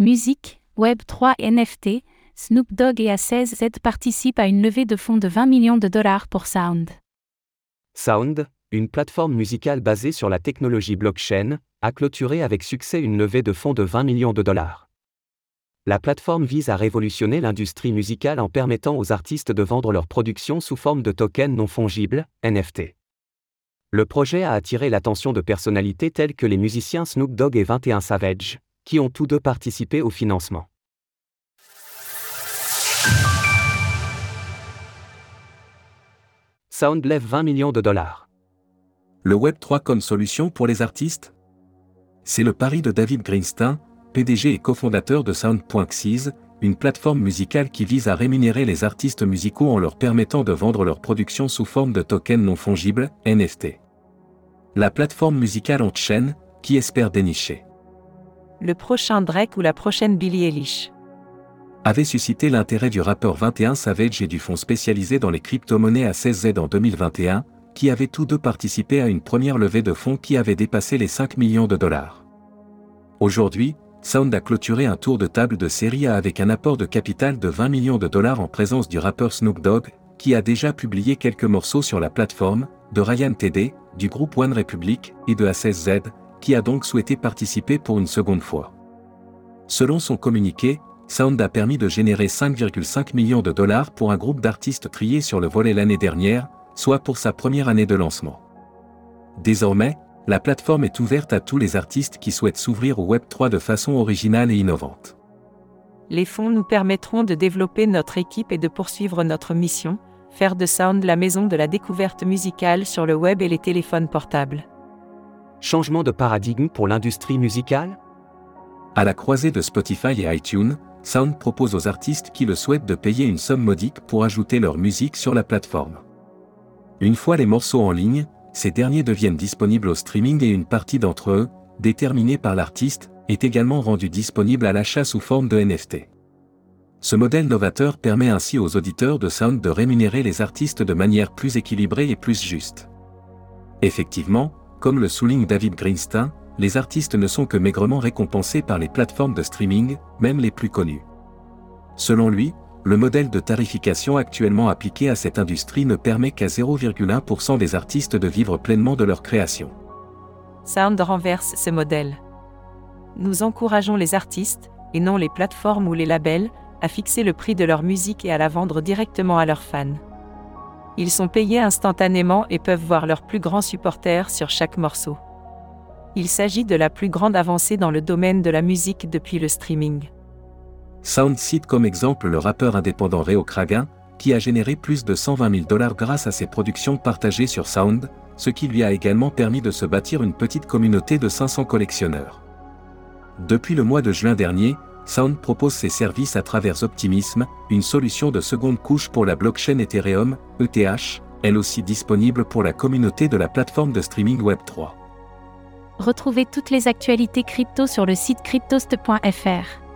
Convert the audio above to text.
Musique, Web3 et NFT, Snoop Dogg et A16Z participent à une levée de fonds de 20 millions de dollars pour Sound. Sound, une plateforme musicale basée sur la technologie blockchain, a clôturé avec succès une levée de fonds de 20 millions de dollars. La plateforme vise à révolutionner l'industrie musicale en permettant aux artistes de vendre leurs productions sous forme de tokens non fongibles, NFT. Le projet a attiré l'attention de personnalités telles que les musiciens Snoop Dogg et 21 Savage, qui ont tous deux participé au financement. Sound lève 20 millions de dollars. Le Web3 comme solution pour les artistes? C'est le pari de David Greenstein, PDG et cofondateur de Sound.xyz, une plateforme musicale qui vise à rémunérer les artistes musicaux en leur permettant de vendre leurs productions sous forme de tokens non fongibles, NFT. La plateforme musicale en chaîne, qui espère dénicher le prochain Drake ou la prochaine Billie Eilish avait suscité l'intérêt du rappeur 21 Savage et du fonds spécialisé dans les crypto-monnaies à 16Z en 2021, qui avaient tous deux participé à une première levée de fonds qui avait dépassé les 5 millions de dollars. Aujourd'hui, Sound a clôturé un tour de table de série A avec un apport de capital de 20 millions de dollars en présence du rappeur Snoop Dogg, qui a déjà publié quelques morceaux sur la plateforme, de Ryan TD, du groupe One Republic et de A16Z, qui a donc souhaité participer pour une seconde fois. Selon son communiqué, Sound a permis de générer 5,5 millions de dollars pour un groupe d'artistes triés sur le volet l'année dernière, soit pour sa première année de lancement. Désormais, la plateforme est ouverte à tous les artistes qui souhaitent s'ouvrir au Web3 de façon originale et innovante. Les fonds nous permettront de développer notre équipe et de poursuivre notre mission, faire de Sound la maison de la découverte musicale sur le web et les téléphones portables. Changement de paradigme pour l'industrie musicale? À la croisée de Spotify et iTunes, Sound propose aux artistes qui le souhaitent de payer une somme modique pour ajouter leur musique sur la plateforme. Une fois les morceaux en ligne, ces derniers deviennent disponibles au streaming et une partie d'entre eux, déterminée par l'artiste, est également rendue disponible à l'achat sous forme de NFT. Ce modèle novateur permet ainsi aux auditeurs de Sound de rémunérer les artistes de manière plus équilibrée et plus juste. Effectivement, comme le souligne David Greenstein, les artistes ne sont que maigrement récompensés par les plateformes de streaming, même les plus connues. Selon lui, le modèle de tarification actuellement appliqué à cette industrie ne permet qu'à 0,1% des artistes de vivre pleinement de leur création. Sound renverse ce modèle. Nous encourageons les artistes, et non les plateformes ou les labels, à fixer le prix de leur musique et à la vendre directement à leurs fans. Ils sont payés instantanément et peuvent voir leurs plus grands supporters sur chaque morceau. Il s'agit de la plus grande avancée dans le domaine de la musique depuis le streaming. Sound cite comme exemple le rappeur indépendant Reo Kragan, qui a généré plus de 120 000 dollars grâce à ses productions partagées sur Sound, ce qui lui a également permis de se bâtir une petite communauté de 500 collectionneurs. Depuis le mois de juin dernier, Sound propose ses services à travers Optimism, une solution de seconde couche pour la blockchain Ethereum, ETH, elle aussi disponible pour la communauté de la plateforme de streaming Web3. Retrouvez toutes les actualités crypto sur le site cryptost.fr.